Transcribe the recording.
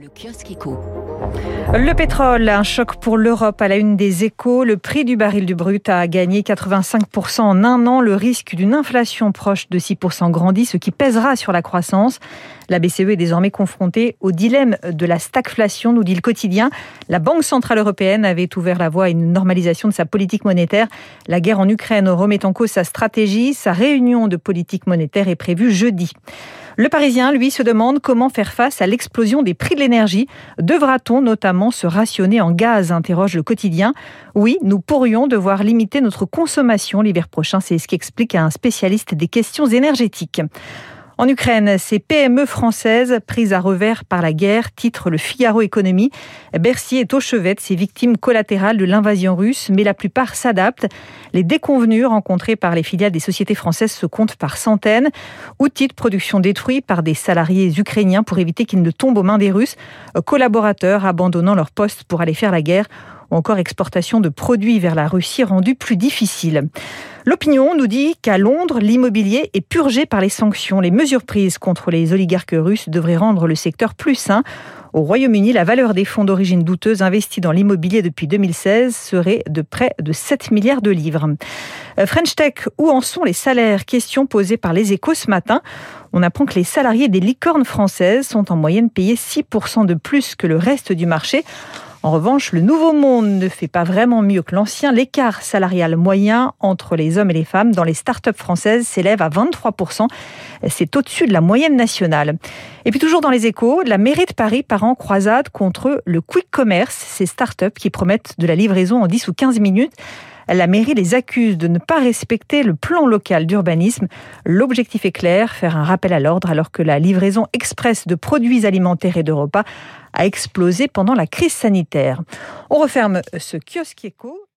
Le kiosque éco. Le pétrole, un choc pour l'Europe à la une des échos. Le prix du baril du brut a gagné 85% en un an. Le risque d'une inflation proche de 6% grandit, ce qui pèsera sur la croissance. La BCE est désormais confrontée au dilemme de la stagflation, nous dit le quotidien. La Banque Centrale Européenne avait ouvert la voie à une normalisation de sa politique monétaire. La guerre en Ukraine remet en cause sa stratégie. Sa réunion de politique monétaire est prévue jeudi. Le Parisien, lui, se demande comment faire face à l'explosion des prix de l'énergie. Devra-t-on notamment se rationner en gaz interroge le quotidien. Oui, nous pourrions devoir limiter notre consommation l'hiver prochain. C'est ce qu'explique un spécialiste des questions énergétiques. En Ukraine, ces PME françaises prises à revers par la guerre, titre le Figaro Économie. Bercy est au chevet de ces victimes collatérales de l'invasion russe, mais la plupart s'adaptent. Les déconvenus rencontrés par les filiales des sociétés françaises se comptent par centaines. Outils de production détruits par des salariés ukrainiens pour éviter qu'ils ne tombent aux mains des Russes. Collaborateurs abandonnant leur poste pour aller faire la guerre ou encore exportation de produits vers la Russie rendue plus difficile. L'opinion nous dit qu'à Londres, l'immobilier est purgé par les sanctions. Les mesures prises contre les oligarques russes devraient rendre le secteur plus sain. Au Royaume-Uni, la valeur des fonds d'origine douteuse investis dans l'immobilier depuis 2016 serait de près de 7 milliards de livres. Euh, French Tech, où en sont les salaires? Question posée par les échos ce matin. On apprend que les salariés des licornes françaises sont en moyenne payés 6% de plus que le reste du marché. En revanche, le nouveau monde ne fait pas vraiment mieux que l'ancien. L'écart salarial moyen entre les hommes et les femmes dans les start-up françaises s'élève à 23%. C'est au-dessus de la moyenne nationale. Et puis toujours dans les échos, la mairie de Paris part en croisade contre le quick commerce, ces start-up qui promettent de la livraison en 10 ou 15 minutes. La mairie les accuse de ne pas respecter le plan local d'urbanisme. L'objectif est clair, faire un rappel à l'ordre alors que la livraison express de produits alimentaires et de repas a explosé pendant la crise sanitaire. On referme ce kiosque éco.